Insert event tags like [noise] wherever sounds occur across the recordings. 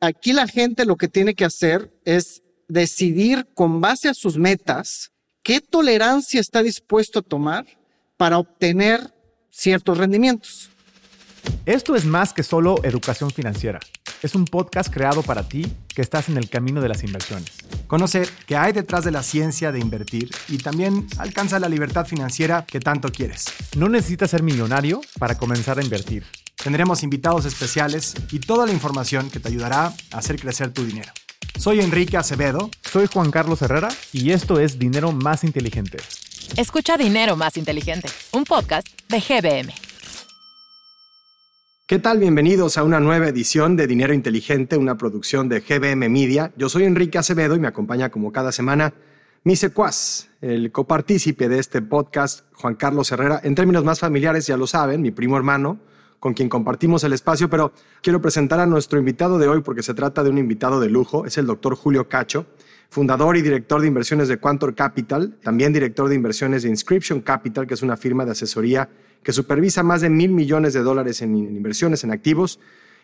aquí la gente lo que tiene que hacer es decidir con base a sus metas qué tolerancia está dispuesto a tomar para obtener ciertos rendimientos. Esto es más que solo educación financiera. Es un podcast creado para ti que estás en el camino de las inversiones. Conoce qué hay detrás de la ciencia de invertir y también alcanza la libertad financiera que tanto quieres. No necesitas ser millonario para comenzar a invertir. Tendremos invitados especiales y toda la información que te ayudará a hacer crecer tu dinero. Soy Enrique Acevedo. Soy Juan Carlos Herrera y esto es Dinero Más Inteligente. Escucha Dinero Más Inteligente, un podcast de GBM. ¿Qué tal? Bienvenidos a una nueva edición de Dinero Inteligente, una producción de GBM Media. Yo soy Enrique Acevedo y me acompaña como cada semana mi secuaz, el copartícipe de este podcast, Juan Carlos Herrera. En términos más familiares, ya lo saben, mi primo hermano, con quien compartimos el espacio, pero quiero presentar a nuestro invitado de hoy porque se trata de un invitado de lujo, es el doctor Julio Cacho, fundador y director de inversiones de Quantor Capital, también director de inversiones de Inscription Capital, que es una firma de asesoría que supervisa más de mil millones de dólares en inversiones en activos,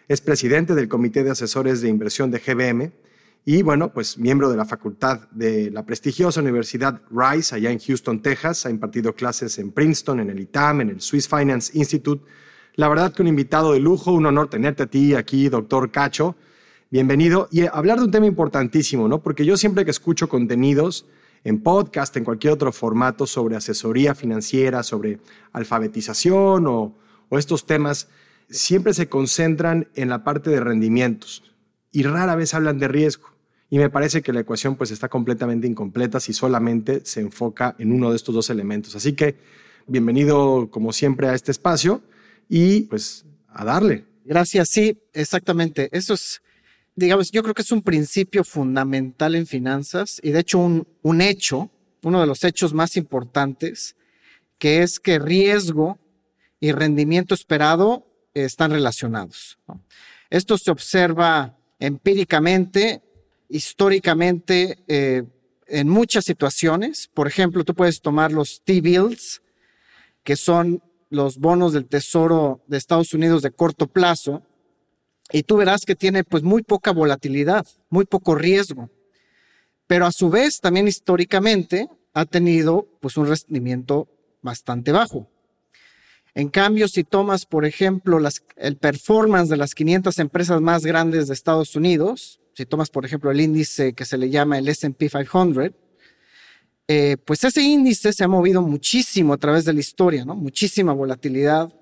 es presidente del Comité de Asesores de Inversión de GBM y, bueno, pues miembro de la facultad de la prestigiosa Universidad Rice, allá en Houston, Texas. Ha impartido clases en Princeton, en el ITAM, en el Swiss Finance Institute la verdad que un invitado de lujo, un honor tenerte a ti aquí, doctor Cacho. Bienvenido. Y hablar de un tema importantísimo, ¿no? Porque yo siempre que escucho contenidos en podcast, en cualquier otro formato sobre asesoría financiera, sobre alfabetización o, o estos temas, siempre se concentran en la parte de rendimientos y rara vez hablan de riesgo. Y me parece que la ecuación pues está completamente incompleta si solamente se enfoca en uno de estos dos elementos. Así que bienvenido como siempre a este espacio y pues a darle. Gracias, sí, exactamente. Eso es, digamos, yo creo que es un principio fundamental en finanzas y de hecho un, un hecho, uno de los hechos más importantes, que es que riesgo y rendimiento esperado están relacionados. Esto se observa empíricamente, históricamente, eh, en muchas situaciones. Por ejemplo, tú puedes tomar los T-bills, que son los bonos del Tesoro de Estados Unidos de corto plazo y tú verás que tiene pues muy poca volatilidad, muy poco riesgo. Pero a su vez también históricamente ha tenido pues un rendimiento bastante bajo. En cambio, si tomas, por ejemplo, las, el performance de las 500 empresas más grandes de Estados Unidos, si tomas, por ejemplo, el índice que se le llama el SP 500, eh, pues ese índice se ha movido muchísimo a través de la historia, ¿no? Muchísima volatilidad,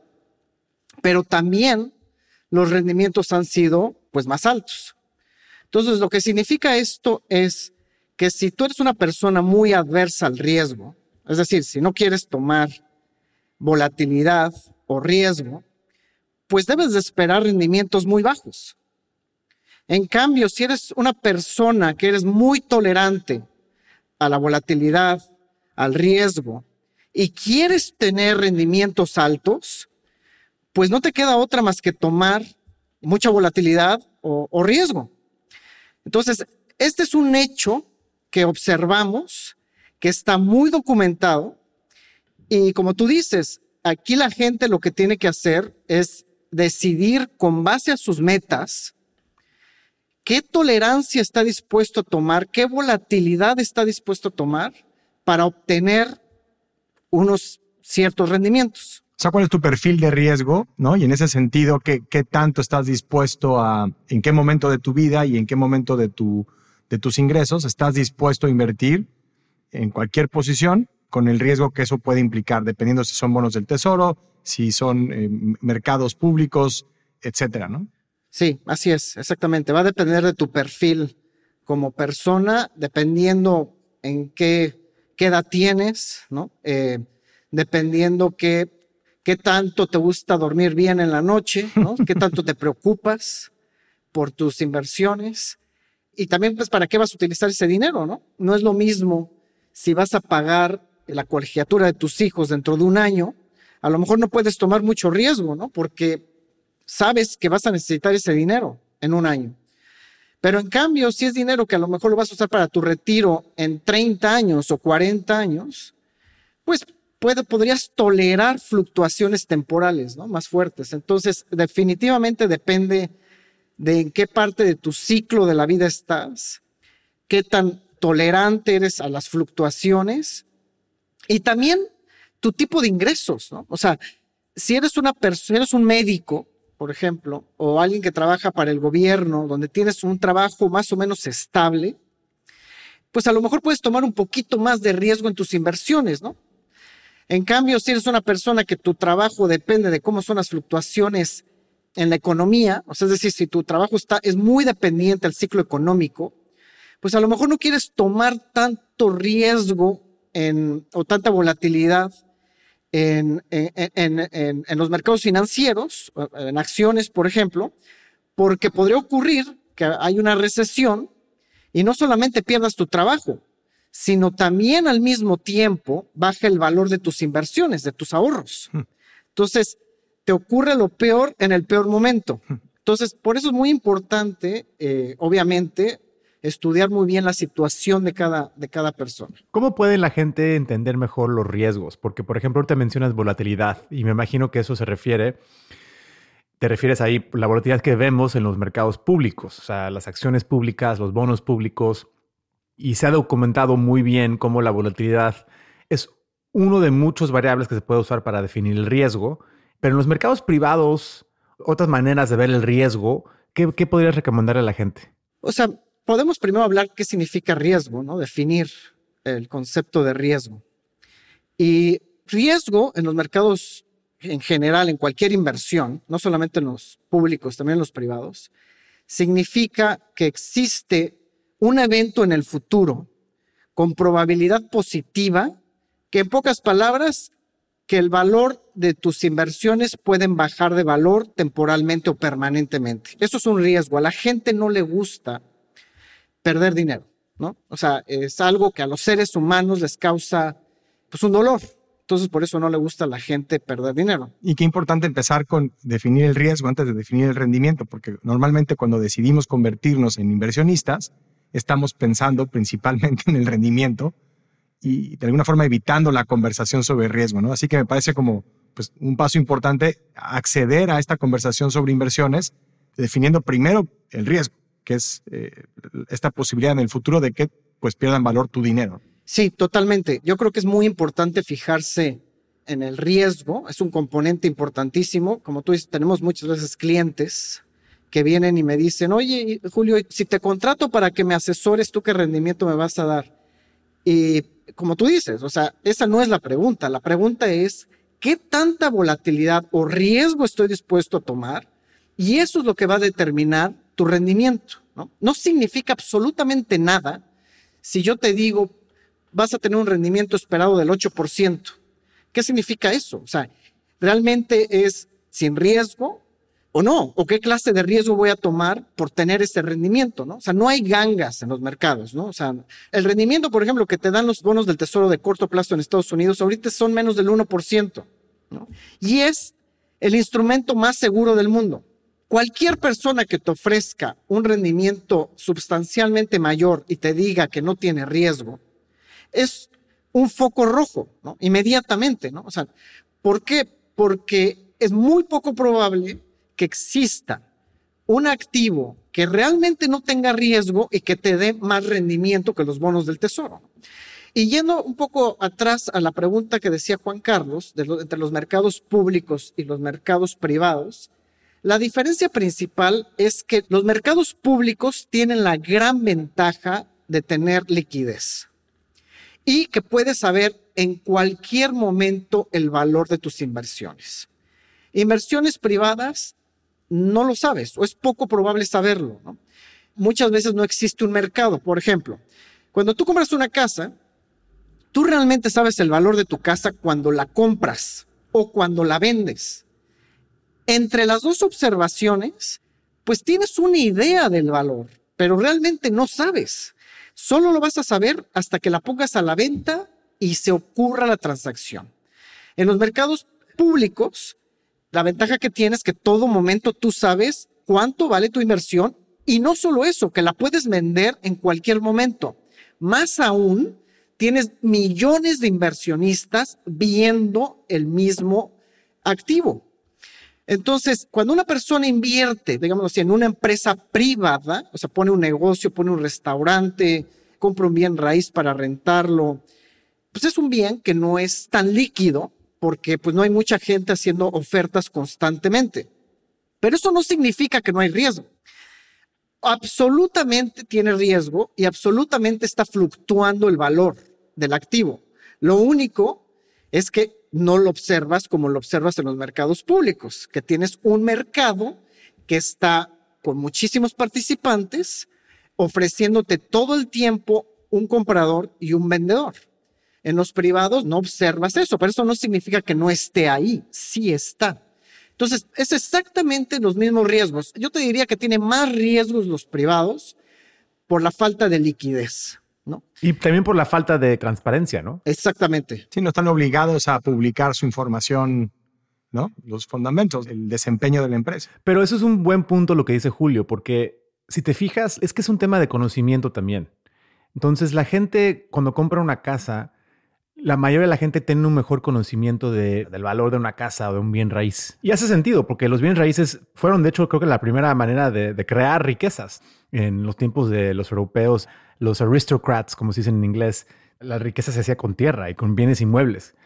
pero también los rendimientos han sido pues más altos. Entonces, lo que significa esto es que si tú eres una persona muy adversa al riesgo, es decir, si no quieres tomar volatilidad o riesgo, pues debes de esperar rendimientos muy bajos. En cambio, si eres una persona que eres muy tolerante a la volatilidad, al riesgo, y quieres tener rendimientos altos, pues no te queda otra más que tomar mucha volatilidad o, riesgo. Entonces, este es un hecho que observamos, que está muy documentado, y como tú dices, aquí la gente lo que tiene que hacer es decidir con base a sus metas, ¿Qué tolerancia está dispuesto a tomar? ¿Qué volatilidad está dispuesto a tomar para obtener unos ciertos rendimientos? O sea, ¿cuál es tu perfil de riesgo? ¿no? Y en ese sentido, ¿qué, ¿qué, tanto estás dispuesto a, en qué momento de tu vida y en qué momento de, tu, de tus ingresos estás dispuesto a invertir en cualquier posición con el riesgo que eso puede implicar, dependiendo si son bonos del tesoro, si son eh, mercados públicos, etcétera, ¿no? Sí, así es, exactamente. Va a depender de tu perfil como persona, dependiendo en qué, qué edad tienes, ¿no? Eh, dependiendo qué, qué tanto te gusta dormir bien en la noche, ¿no? [laughs] Qué tanto te preocupas por tus inversiones. Y también, pues, ¿para qué vas a utilizar ese dinero, no? No es lo mismo si vas a pagar la colegiatura de tus hijos dentro de un año, a lo mejor no puedes tomar mucho riesgo, ¿no? Porque sabes que vas a necesitar ese dinero en un año. Pero en cambio, si es dinero que a lo mejor lo vas a usar para tu retiro en 30 años o 40 años, pues puede, podrías tolerar fluctuaciones temporales ¿no? más fuertes. Entonces, definitivamente depende de en qué parte de tu ciclo de la vida estás, qué tan tolerante eres a las fluctuaciones y también tu tipo de ingresos, ¿no? O sea, si eres una persona, eres un médico, por ejemplo, o alguien que trabaja para el gobierno, donde tienes un trabajo más o menos estable, pues a lo mejor puedes tomar un poquito más de riesgo en tus inversiones, ¿no? En cambio, si eres una persona que tu trabajo depende de cómo son las fluctuaciones en la economía, o sea, es decir, si tu trabajo está, es muy dependiente del ciclo económico, pues a lo mejor no quieres tomar tanto riesgo en, o tanta volatilidad en, en, en, los mercados financieros, en acciones, por ejemplo, porque podría ocurrir que hay una recesión y no solamente pierdas tu trabajo, sino también al mismo tiempo baja el valor de tus inversiones, de tus ahorros. Hmm. Entonces, te ocurre lo peor en el peor momento. Hmm. Entonces, por eso es muy importante, eh, obviamente, estudiar muy bien la situación de cada, de cada persona. ¿Cómo puede la gente entender mejor los riesgos? Porque, por ejemplo, te mencionas volatilidad y me imagino que eso se refiere, te refieres ahí, la volatilidad que vemos en los mercados públicos, o sea, las acciones públicas, los bonos públicos, y se ha documentado muy bien cómo la volatilidad es uno de muchos variables que se puede usar para definir el riesgo, pero en los mercados privados, otras maneras de ver el riesgo, ¿qué, qué podrías recomendarle a la gente? O sea, podemos primero hablar qué significa riesgo, ¿no? Definir el concepto de riesgo. Y riesgo en los mercados en general, en cualquier inversión, no solamente en los públicos, también en los privados, significa que existe un evento en el futuro con probabilidad positiva que en pocas palabras que el valor de tus inversiones pueden bajar de valor temporalmente o permanentemente. Eso es un riesgo. A la gente no le gusta perder dinero, ¿no? O sea, es algo que a los seres humanos les causa pues un dolor. Entonces, por eso no le gusta a la gente perder dinero. Y qué importante empezar con definir el riesgo antes de definir el rendimiento, porque normalmente cuando decidimos convertirnos en inversionistas, estamos pensando principalmente [laughs] en el rendimiento y de alguna forma evitando la conversación sobre riesgo, ¿no? Así que me parece como pues, un paso importante acceder a esta conversación sobre inversiones, definiendo primero el riesgo que es eh, esta posibilidad en el futuro de que pues pierdan valor tu dinero. Sí, totalmente. Yo creo que es muy importante fijarse en el riesgo, es un componente importantísimo. Como tú dices, tenemos muchas veces clientes que vienen y me dicen, oye, Julio, si te contrato para que me asesores, ¿tú qué rendimiento me vas a dar? Y como tú dices, o sea, esa no es la pregunta. La pregunta es, ¿qué tanta volatilidad o riesgo estoy dispuesto a tomar? Y eso es lo que va a determinar tu rendimiento. ¿no? no significa absolutamente nada si yo te digo, vas a tener un rendimiento esperado del 8%. ¿Qué significa eso? O sea, realmente es sin riesgo o no, o qué clase de riesgo voy a tomar por tener ese rendimiento, ¿no? O sea, no hay gangas en los mercados, ¿no? O sea, el rendimiento, por ejemplo, que te dan los bonos del tesoro de corto plazo en Estados Unidos, ahorita son menos del 1%, ¿no? Y es el instrumento más seguro del mundo. Cualquier persona que te ofrezca un rendimiento sustancialmente mayor y te diga que no tiene riesgo, es un foco rojo, ¿no? Inmediatamente, ¿no? ¿por qué? Porque es muy poco probable que exista un activo que realmente no tenga riesgo y que te dé más rendimiento que los bonos del tesoro. Y yendo un poco atrás a la pregunta que decía Juan Carlos, entre los mercados públicos y los mercados privados, la diferencia principal es que los mercados públicos tienen la gran ventaja de tener liquidez y que puedes saber en cualquier momento el valor de tus inversiones. Inversiones privadas no lo sabes o es poco probable saberlo. Muchas veces no existe un mercado. Por ejemplo, cuando tú compras una casa, tú realmente sabes el valor de tu casa cuando la compras o cuando la vendes entre las dos observaciones, pues tienes una idea del valor, pero realmente no sabes. Solo lo vas a saber hasta que la pongas a la venta y se ocurra la transacción. En los mercados públicos, la ventaja que tienes es que todo momento tú sabes cuánto vale tu inversión y no solo eso, que la puedes vender en cualquier momento. Más aún, tienes millones de inversionistas viendo el mismo activo. Entonces, cuando una persona invierte, digamos así, en una empresa privada, o sea, pone un negocio, pone un restaurante, compra un bien raíz para rentarlo, pues es un bien que no es tan líquido porque pues no hay mucha gente haciendo ofertas constantemente. Pero eso no significa que no hay riesgo. Absolutamente tiene riesgo y absolutamente está fluctuando el valor del activo. Lo único es que no lo observas como lo observas en los mercados públicos, que tienes un mercado que está con muchísimos participantes ofreciéndote todo el tiempo un comprador y un vendedor. En los privados no observas eso, pero eso no significa que no esté ahí, sí está. Entonces, es exactamente los mismos riesgos. Yo te diría que tiene más riesgos los privados por la falta de liquidez. ¿No? Y también por la falta de transparencia, ¿no? Exactamente. Sí, no están obligados a publicar su información, ¿no? Los fundamentos, el desempeño de la empresa. Pero eso es un buen punto lo que dice Julio, porque si te fijas, es que es un tema de conocimiento también. Entonces, la gente cuando compra una casa, la mayoría de la gente tiene un mejor conocimiento del valor de una casa o de un bien raíz. Y hace sentido, porque los bienes raíces fueron, de hecho, creo que la primera manera de, de crear riquezas en los tiempos de los europeos los aristocrats, como se dice en inglés, la riqueza se hacía con tierra y con bienes inmuebles.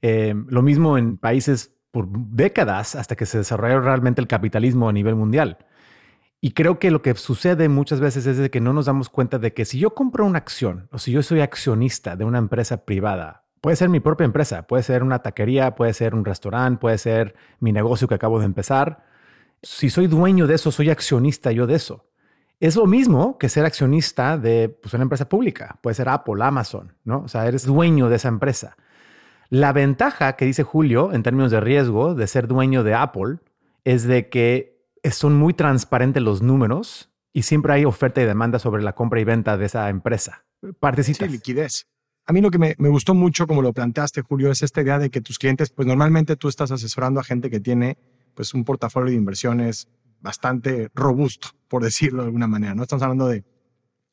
Eh, lo mismo en países por décadas hasta que se desarrolló realmente el capitalismo a nivel mundial. Y creo que lo que sucede muchas veces es de que no nos damos cuenta de que si yo compro una acción o si yo soy accionista de una empresa privada, puede ser mi propia empresa, puede ser una taquería, puede ser un restaurante, puede ser mi negocio que acabo de empezar. Si soy dueño de eso, soy accionista yo de eso. Es lo mismo que ser accionista de pues, una empresa pública. Puede ser Apple, Amazon, ¿no? O sea, eres dueño de esa empresa. La ventaja que dice Julio en términos de riesgo de ser dueño de Apple es de que son muy transparentes los números y siempre hay oferta y demanda sobre la compra y venta de esa empresa. Participas. Sí, liquidez. A mí lo que me, me, gustó mucho, como lo planteaste, Julio, es esta idea de que tus clientes, pues normalmente tú estás asesorando a gente que tiene pues un portafolio de inversiones bastante robusto, por decirlo de alguna manera. No estamos hablando de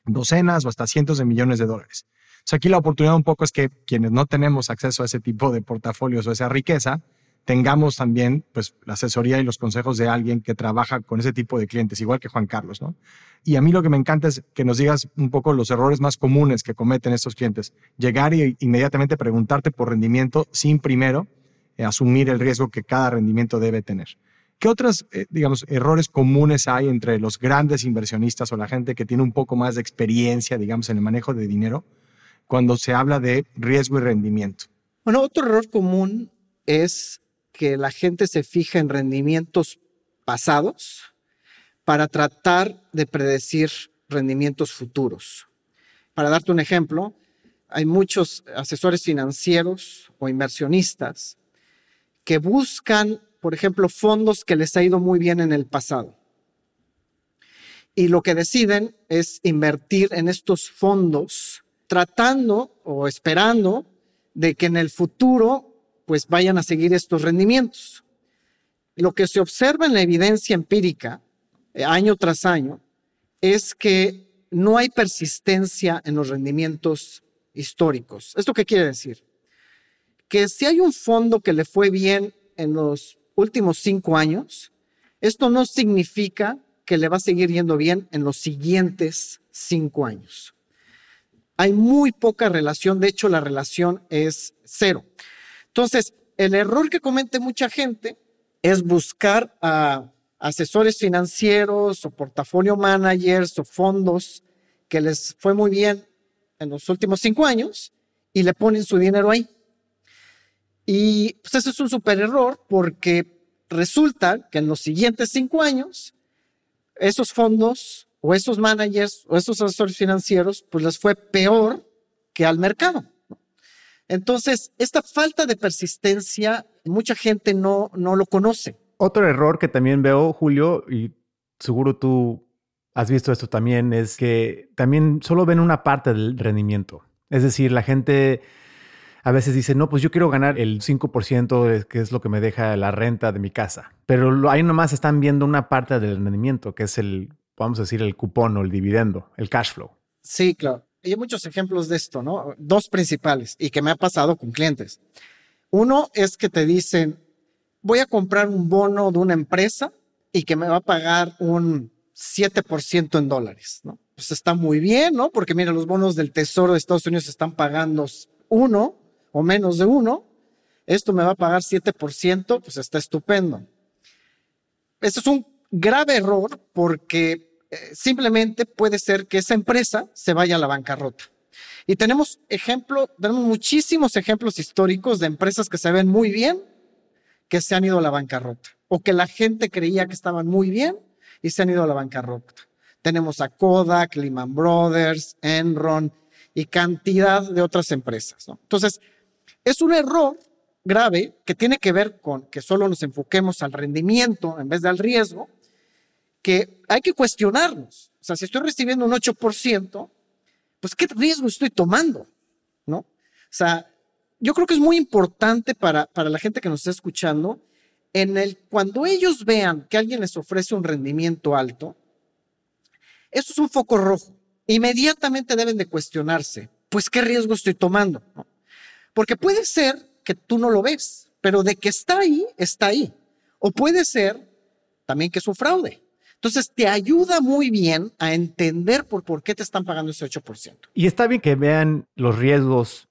docenas o hasta cientos de millones de dólares. Sea, aquí la oportunidad un poco es que quienes no tenemos acceso a ese tipo de portafolios o esa riqueza, tengamos también pues la asesoría y los consejos de alguien que trabaja con ese tipo de clientes, igual que Juan Carlos, ¿no? Y a mí lo que me encanta es que nos digas un poco los errores más comunes que cometen estos clientes. Llegar y inmediatamente preguntarte por rendimiento sin primero eh, asumir el riesgo que cada rendimiento debe tener. ¿Qué otros, eh, digamos, errores comunes hay entre los grandes inversionistas o la gente que tiene un poco más de experiencia, digamos, en el manejo de dinero cuando se habla de riesgo y rendimiento? Bueno, otro error común es que la gente se fija en rendimientos pasados para tratar de predecir rendimientos futuros. Para darte un ejemplo, hay muchos asesores financieros o inversionistas que buscan por ejemplo, fondos que les ha ido muy bien en el pasado. Y lo que deciden es invertir en estos fondos tratando o esperando de que en el futuro pues vayan a seguir estos rendimientos. Lo que se observa en la evidencia empírica eh, año tras año es que no hay persistencia en los rendimientos históricos. ¿Esto qué quiere decir? Que si hay un fondo que le fue bien en los últimos cinco años, esto no significa que le va a seguir yendo bien en los siguientes cinco años. Hay muy poca relación, de hecho la relación es cero. Entonces, el error que comete mucha gente es buscar a asesores financieros o portafolio managers o fondos que les fue muy bien en los últimos cinco años y le ponen su dinero ahí. Y pues eso es un super error porque resulta que en los siguientes cinco años, esos fondos o esos managers o esos asesores financieros, pues les fue peor que al mercado. Entonces, esta falta de persistencia, mucha gente no, no lo conoce. Otro error que también veo, Julio, y seguro tú has visto esto también, es que también solo ven una parte del rendimiento. Es decir, la gente a veces dicen, no, pues yo quiero ganar el 5%, que es lo que me deja la renta de mi casa. Pero ahí nomás están viendo una parte del rendimiento, que es el, vamos a decir, el cupón o el dividendo, el cash flow. Sí, claro. Hay muchos ejemplos de esto, ¿no? Dos principales y que me ha pasado con clientes. Uno es que te dicen, voy a comprar un bono de una empresa y que me va a pagar un 7% en dólares, ¿no? Pues está muy bien, ¿no? Porque mira, los bonos del Tesoro de Estados Unidos están pagando uno o menos de uno. Esto me va a pagar 7%, pues está estupendo. Esto es un grave error porque eh, simplemente puede ser que esa empresa se vaya a la bancarrota. Y tenemos ejemplo, tenemos muchísimos ejemplos históricos de empresas que se ven muy bien, que se han ido a la bancarrota, o que la gente creía que estaban muy bien y se han ido a la bancarrota. Tenemos a Kodak, Lehman Brothers, Enron y cantidad de otras empresas. Entonces, es un error grave que tiene que ver con que solo nos enfoquemos al rendimiento en vez del riesgo, que hay que cuestionarnos. O sea, si estoy recibiendo un 8%, pues ¿qué riesgo estoy tomando? ¿No? O sea, yo creo que es muy importante para, para la gente que nos está escuchando, en el, cuando ellos vean que alguien les ofrece un rendimiento alto, eso es un foco rojo. Inmediatamente deben de cuestionarse, pues qué riesgo estoy tomando. Porque puede ser que tú no lo ves, pero de que está ahí, está ahí. O puede ser también que es un fraude. Entonces te ayuda muy bien a entender por, por qué te están pagando ese 8%. Y está bien que vean los riesgos,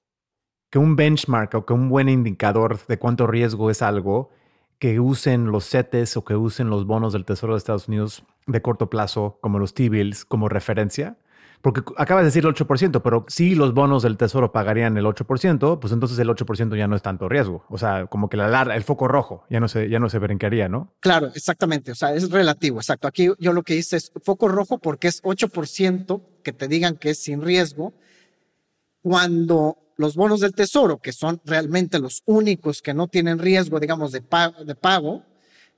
que un benchmark o que un buen indicador de cuánto riesgo es algo, que usen los CETES o que usen los bonos del Tesoro de Estados Unidos de corto plazo, como los T-bills, como referencia. Porque acabas de decir el 8%, pero si los bonos del tesoro pagarían el 8%, pues entonces el 8% ya no es tanto riesgo. O sea, como que la, el foco rojo ya no, se, ya no se brincaría, ¿no? Claro, exactamente. O sea, es relativo, exacto. Aquí yo lo que hice es foco rojo porque es 8% que te digan que es sin riesgo. Cuando los bonos del tesoro, que son realmente los únicos que no tienen riesgo, digamos, de pago, de pago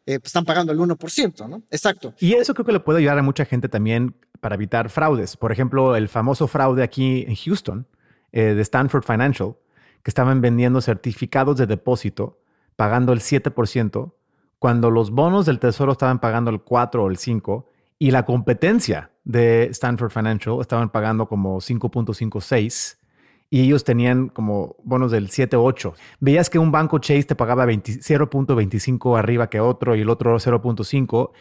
eh, pues están pagando el 1%, ¿no? Exacto. Y eso creo que le puede ayudar a mucha gente también para evitar fraudes. Por ejemplo, el famoso fraude aquí en Houston eh, de Stanford Financial, que estaban vendiendo certificados de depósito pagando el 7%, cuando los bonos del tesoro estaban pagando el 4 o el 5 y la competencia de Stanford Financial estaban pagando como 5.56 y ellos tenían como bonos del 7 8. Veías que un banco Chase te pagaba 0.25 arriba que otro y el otro 0.5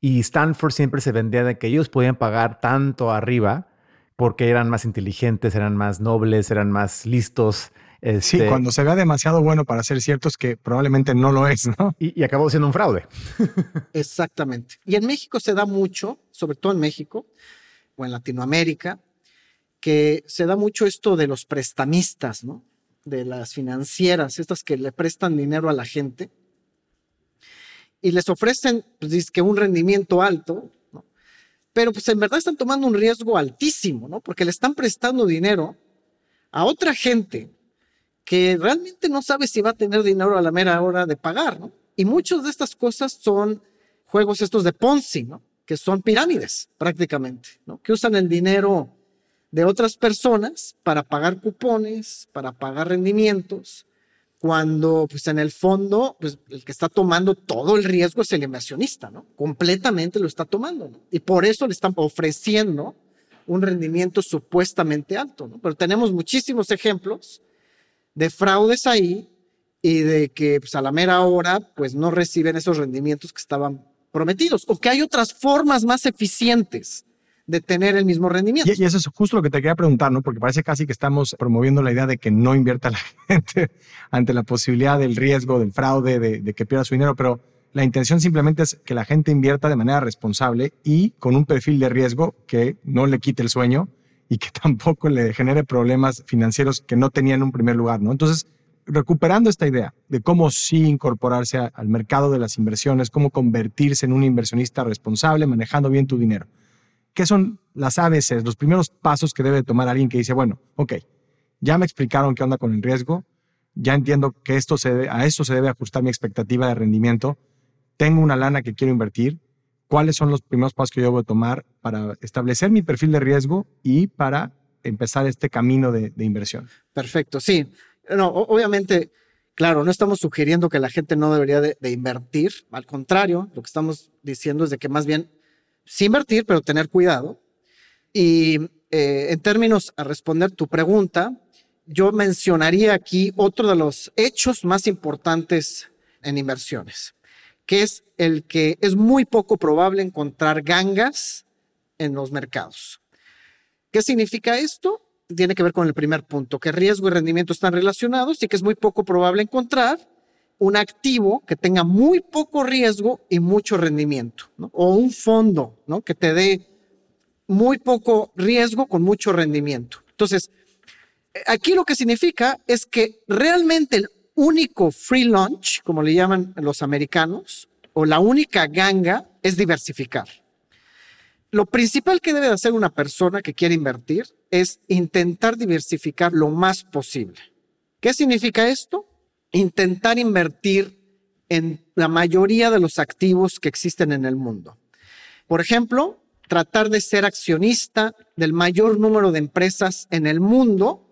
y Stanford siempre se vendía de que ellos podían pagar tanto arriba porque eran más inteligentes, eran más nobles, eran más listos. Sí, este cuando se vea demasiado bueno para ser cierto es que probablemente no lo es, ¿no? Y, y acabó siendo un fraude. [laughs] Exactamente. Y en México se da mucho, sobre todo en México o en Latinoamérica, que se da mucho esto de los prestamistas, ¿no? De las financieras, estas que le prestan dinero a la gente y les ofrecen, pues, que un rendimiento alto. Pero pues en verdad están tomando un riesgo altísimo, ¿no? Porque le están prestando dinero a otra gente que realmente no sabe si va a tener dinero a la mera hora de pagar, ¿no? Y muchas de estas cosas son juegos estos de Ponzi, ¿no? Que son pirámides prácticamente, ¿no? Que usan el dinero de otras personas para pagar cupones, para pagar rendimientos, cuando pues en el fondo pues el que está tomando todo el riesgo es el inversionista, ¿no? Completamente lo está tomando, ¿no? Y por eso le están ofreciendo un rendimiento supuestamente alto, ¿no? Pero tenemos muchísimos ejemplos de fraudes ahí y de que pues a la mera hora pues no reciben esos rendimientos que estaban prometidos o que hay otras formas más eficientes de tener el mismo rendimiento. Y, eso es justo lo que te quería preguntar, ¿no? Porque parece casi que estamos promoviendo la idea de que no invierta la [laughs] gente ante la posibilidad del riesgo, del fraude, de, que pierda su dinero, pero la intención simplemente es que la gente invierta de manera responsable y con un perfil de riesgo que no le quite el sueño y que [laughs] tampoco le genere problemas financieros que no tenía en un primer lugar, ¿no? Entonces, recuperando esta idea de cómo sí incorporarse al mercado de las inversiones, cómo convertirse en un inversionista responsable, manejando bien tu dinero. ¿Qué son las ABCs, los primeros pasos que debe tomar alguien que dice, bueno, ok, ya me explicaron qué onda con el riesgo, ya entiendo que esto se a esto se debe ajustar mi expectativa de rendimiento, tengo una lana que quiero invertir, cuáles son los primeros pasos que yo debo tomar para establecer mi perfil de riesgo y para empezar este camino de, inversión. Perfecto, sí. No, obviamente, claro, no estamos sugiriendo que la gente no debería de, invertir, al contrario, lo que estamos diciendo es de que más bien sí invertir, pero tener cuidado. Y eh, en términos a responder tu pregunta, yo mencionaría aquí otro de los hechos más importantes en inversiones, que es el que es muy poco probable encontrar gangas en los mercados. ¿Qué significa esto? Tiene que ver con el primer punto, que riesgo y rendimiento están relacionados y que es muy poco probable encontrar un activo que tenga muy poco riesgo y mucho rendimiento, o un fondo que te dé muy poco riesgo con mucho rendimiento. Entonces, aquí lo que significa es que realmente el único free lunch, como le llaman los americanos, o la única ganga es diversificar. Lo principal que debe de hacer una persona que quiere invertir es intentar diversificar lo más posible. ¿Qué significa esto? Intentar invertir en la mayoría de los activos que existen en el mundo. Por ejemplo, tratar de ser accionista del mayor número de empresas en el mundo,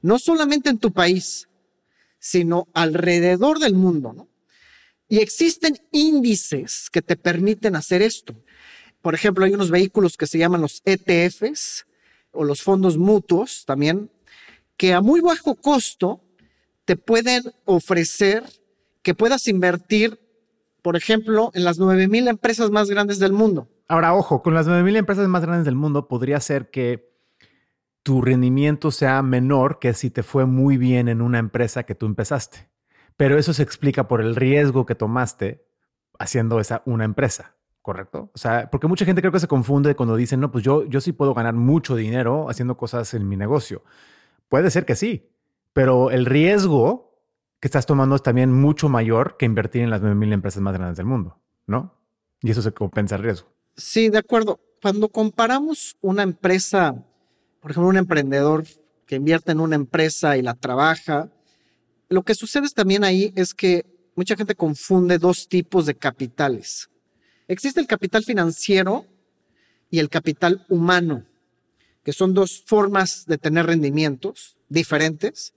no solamente en tu país, sino alrededor del mundo. Y existen índices que te permiten hacer esto. Por ejemplo, hay unos vehículos que se llaman los ETFs o los fondos mutuos también, que a muy bajo costo te pueden ofrecer que puedas invertir, por ejemplo, en las 9000 empresas más grandes del mundo. Ahora, ojo, con las 9000 empresas más grandes del mundo podría ser que tu rendimiento sea menor que si te fue muy bien en una empresa que tú empezaste. Pero eso se explica por el riesgo que tomaste haciendo esa una empresa. ¿correcto? O sea, porque mucha gente creo que se confunde cuando dicen, no, pues yo, yo sí puedo ganar mucho dinero haciendo cosas en mi negocio. Puede ser que sí, pero el riesgo que estás tomando es también mucho mayor que invertir en las 9.000 empresas más grandes del mundo, ¿no? Y eso se compensa el riesgo. Sí, de acuerdo. Cuando comparamos una empresa, por ejemplo, un emprendedor que invierte en una empresa y la trabaja, lo que sucede también ahí es que mucha gente confunde dos tipos de capitales. Existe el capital financiero y el capital humano, que son dos formas de tener rendimientos diferentes.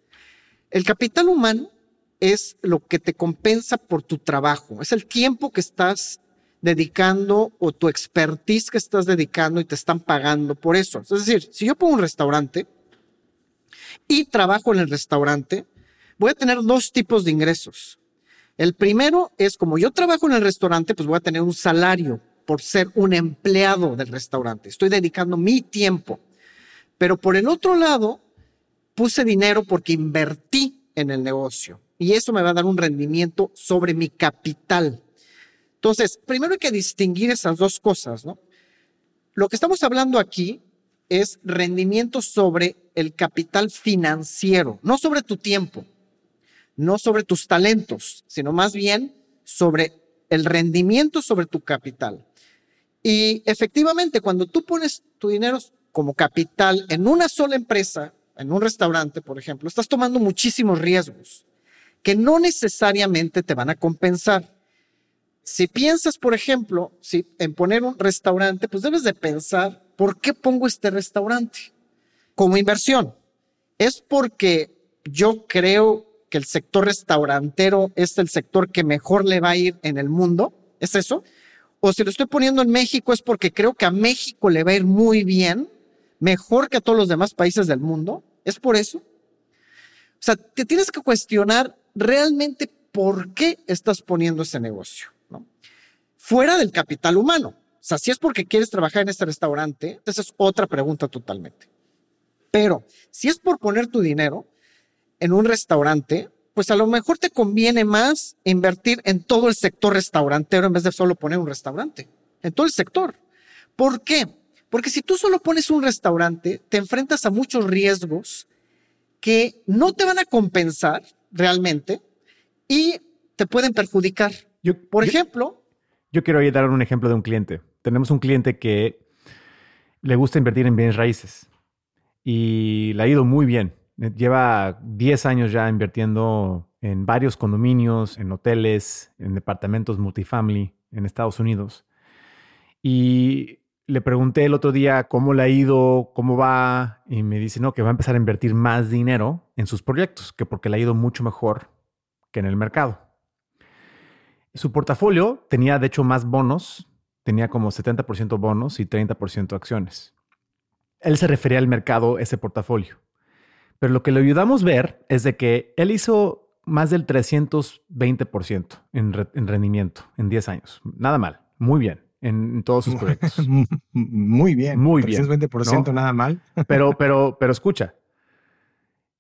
El capital humano es lo que te compensa por tu trabajo, es el tiempo que estás dedicando o tu expertise que estás dedicando y te están pagando por eso. Es decir, si yo pongo un restaurante y trabajo en el restaurante, voy a tener dos tipos de ingresos. El primero es como yo trabajo en el restaurante, pues voy a tener un salario por ser un empleado del restaurante. Estoy dedicando mi tiempo. Pero por el otro lado, puse dinero porque invertí en el negocio y eso me va a dar un rendimiento sobre mi capital. Entonces, primero hay que distinguir esas dos cosas, ¿no? Lo que estamos hablando aquí es rendimiento sobre el capital financiero, no sobre tu tiempo no sobre tus talentos, sino más bien sobre el rendimiento sobre tu capital. Y efectivamente, cuando tú pones tu dinero como capital en una sola empresa, en un restaurante, por ejemplo, estás tomando muchísimos riesgos que no necesariamente te van a compensar. Si piensas, por ejemplo, si en poner un restaurante, pues debes de pensar, ¿por qué pongo este restaurante? Como inversión. Es porque yo creo que el sector restaurantero es el sector que mejor le va a ir en el mundo? ¿Es eso? O si lo estoy poniendo en México es porque creo que a México le va a ir muy bien, mejor que a todos los demás países del mundo. ¿Es por eso? O sea, te tienes que cuestionar realmente por qué estás poniendo ese negocio, ¿no? Fuera del capital humano. O sea, si es porque quieres trabajar en este restaurante, esa es otra pregunta totalmente. Pero si es por poner tu dinero, en un restaurante, pues a lo mejor te conviene más invertir en todo el sector restaurantero en vez de solo poner un restaurante, en todo el sector. ¿Por qué? Porque si tú solo pones un restaurante, te enfrentas a muchos riesgos que no te van a compensar realmente y te pueden perjudicar. Yo, Por ejemplo... Yo quiero dar un ejemplo de un cliente. Tenemos un cliente que le gusta invertir en bienes raíces y le ha ido muy bien eh, lleva 10 años ya invirtiendo en varios condominios, en hoteles, en departamentos multifamily en Estados Unidos. Y le pregunté el otro día cómo le ha ido, cómo va, y me dice, no, que va a empezar a invertir más dinero en sus proyectos, que porque le ha ido mucho mejor que en el mercado. Su portafolio tenía, de hecho, más bonos, tenía como 70% bonos y 30% acciones. Él se refería al mercado, ese portafolio. Pero lo que le ayudamos a ver es de que él hizo más del 320% en, en rendimiento en 10 años. Nada mal, muy bien en, todos sus proyectos. [laughs] Muy bien. Muy bien. 320% nada mal. [laughs] Pero, pero, pero escucha,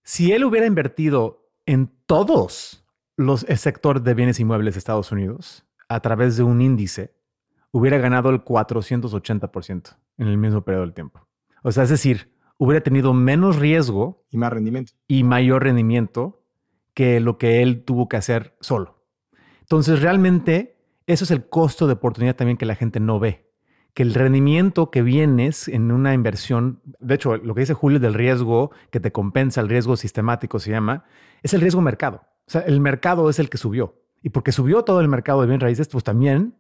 si él hubiera invertido en todos los el sector de bienes inmuebles de Estados Unidos a través de un índice, hubiera ganado el 480% en el mismo periodo del tiempo. O sea, es decir, hubiera tenido menos riesgo y más rendimiento y mayor rendimiento que lo que él tuvo que hacer solo. Entonces, realmente, eso es el costo de oportunidad también que la gente no ve. Que el rendimiento que vienes en una inversión, de hecho, lo que dice Julio del riesgo que te compensa, el riesgo sistemático se llama, es el riesgo mercado. O sea, el mercado es el que subió. Y porque subió todo el mercado de bien raíces, pues también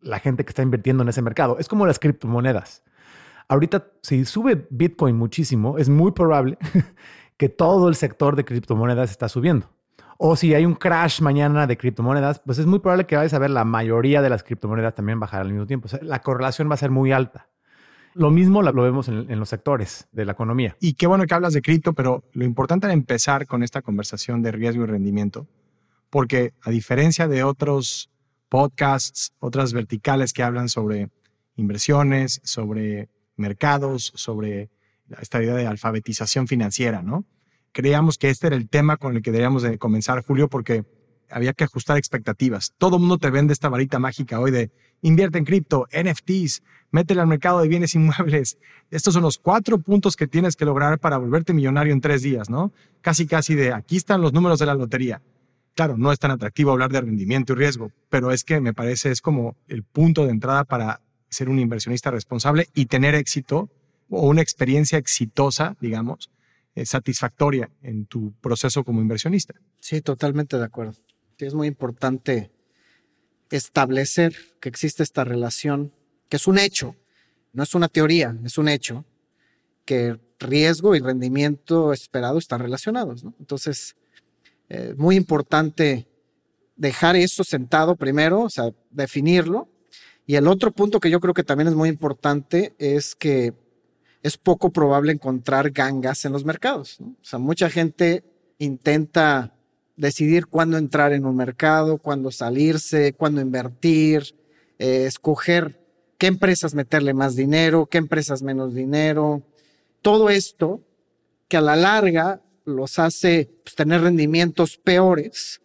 la gente que está invirtiendo en ese mercado. Es como las criptomonedas. Ahorita, si sube Bitcoin muchísimo, es muy probable [laughs] que todo el sector de criptomonedas está subiendo. O si hay un crash mañana de criptomonedas, pues es muy probable que vayas a ver la mayoría de las criptomonedas también bajar al mismo tiempo. la correlación va a ser muy alta. Lo mismo lo vemos en, los sectores de la economía. Y qué bueno que hablas de cripto, pero lo importante era empezar con esta conversación de riesgo y rendimiento, porque a diferencia de otros podcasts, otras verticales que hablan sobre inversiones, sobre mercados, sobre esta idea de alfabetización financiera, ¿no? Creíamos que este era el tema con el que deberíamos de comenzar, Julio, porque había que ajustar expectativas. Todo mundo te vende esta varita mágica hoy de invierte en cripto, NFTs, métele al mercado de bienes inmuebles. Estos son los cuatro puntos que tienes que lograr para volverte millonario en tres días, ¿no? Casi, casi de aquí están los números de la lotería. Claro, no es tan atractivo hablar de rendimiento y riesgo, pero es que me parece es como el punto de entrada para ser un inversionista responsable y tener éxito o una experiencia exitosa, digamos, satisfactoria en tu proceso como inversionista. Sí, totalmente de acuerdo. es muy importante establecer que existe esta relación, que es un hecho, no es una teoría, es un hecho, que riesgo y rendimiento esperado están relacionados. Entonces, es eh, muy importante dejar eso sentado primero, o sea, definirlo. Y el otro punto que yo creo que también es muy importante es que es poco probable encontrar gangas en los mercados. O sea, mucha gente intenta decidir cuándo entrar en un mercado, cuándo salirse, cuándo invertir, eh, escoger qué empresas meterle más dinero, qué empresas menos dinero. Todo esto que a la larga los hace pues, tener rendimientos peores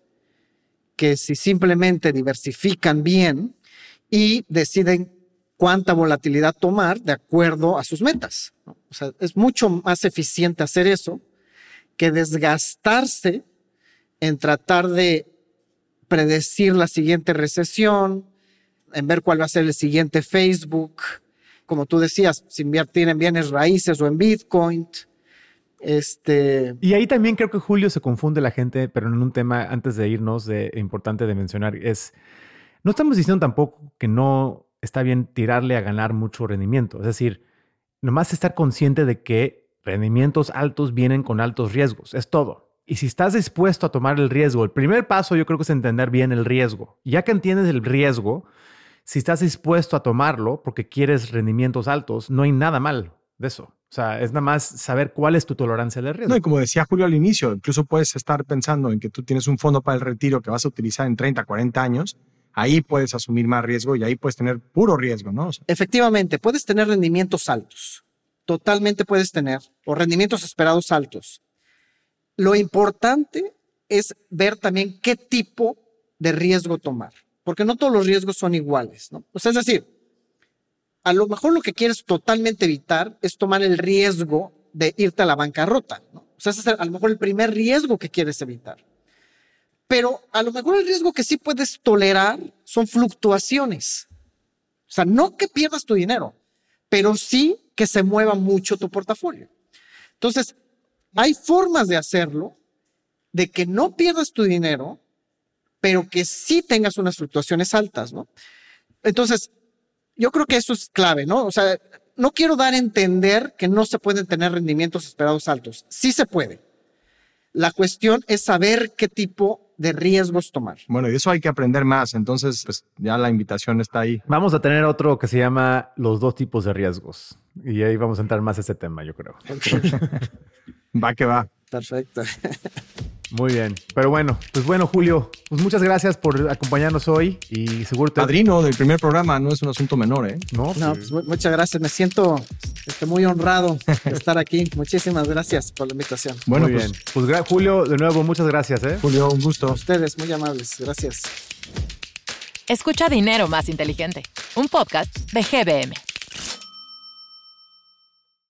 que si simplemente diversifican bien y deciden cuánta volatilidad tomar de acuerdo a sus metas. O sea, es mucho más eficiente hacer eso que desgastarse en tratar de predecir la siguiente recesión, en ver cuál va a ser el siguiente Facebook, como tú decías, si invertir en bienes raíces o en Bitcoin, este... Y ahí también creo que Julio se confunde la gente, pero en un tema antes de irnos de importante de mencionar es no estamos diciendo tampoco que no está bien tirarle a ganar mucho rendimiento, es decir, nomás estar consciente de que rendimientos altos vienen con altos riesgos, es todo. Y si estás dispuesto a tomar el riesgo, el primer paso yo creo que es entender bien el riesgo. Ya que entiendes el riesgo, si estás dispuesto a tomarlo porque quieres rendimientos altos, no hay nada mal de eso. O sea, es nada más saber cuál es tu tolerancia de riesgo. No, y como decía Julio al inicio, incluso puedes estar pensando en que tú tienes un fondo para el retiro que vas a utilizar en 30, 40 años. Ahí puedes asumir más riesgo y ahí puedes tener puro riesgo, ¿no? Efectivamente, puedes tener rendimientos altos. Totalmente puedes tener, o rendimientos esperados altos. Lo importante es ver también qué tipo de riesgo tomar, porque no todos los riesgos son iguales, ¿no? O sea, es decir, a lo mejor lo que quieres totalmente evitar es tomar el riesgo de irte a la bancarrota. O sea, ese es a lo mejor el primer riesgo que quieres evitar. Pero a lo mejor el riesgo que sí puedes tolerar son fluctuaciones. O sea, no que pierdas tu dinero, pero sí que se mueva mucho tu portafolio. Entonces, hay formas de hacerlo, de que no pierdas tu dinero, pero que sí tengas unas fluctuaciones altas, ¿no? Entonces, yo creo que eso es clave, ¿no? O sea, no quiero dar a entender que no se pueden tener rendimientos esperados altos. Sí se puede. La cuestión es saber qué tipo de riesgos tomar. Bueno, y eso hay que aprender más. Entonces, pues ya la invitación está ahí. Vamos a tener otro que se llama los dos tipos de riesgos. Y ahí vamos a entrar más a ese tema, yo creo. [laughs] va que va. Perfecto. [laughs] Muy bien. Pero bueno, pues bueno, Julio, pues muchas gracias por acompañarnos hoy y seguro te... Padrino del primer programa no es un asunto menor, ¿eh? No, No, pues mu- muchas gracias. Me siento este, muy honrado de estar aquí. Muchísimas gracias por la invitación. Bueno, Muy pues bien. Pues gra- Julio, de nuevo, muchas gracias, ¿eh? Julio, un gusto. Ustedes, muy amables. Gracias. Escucha Dinero Más Inteligente, un podcast de GBM.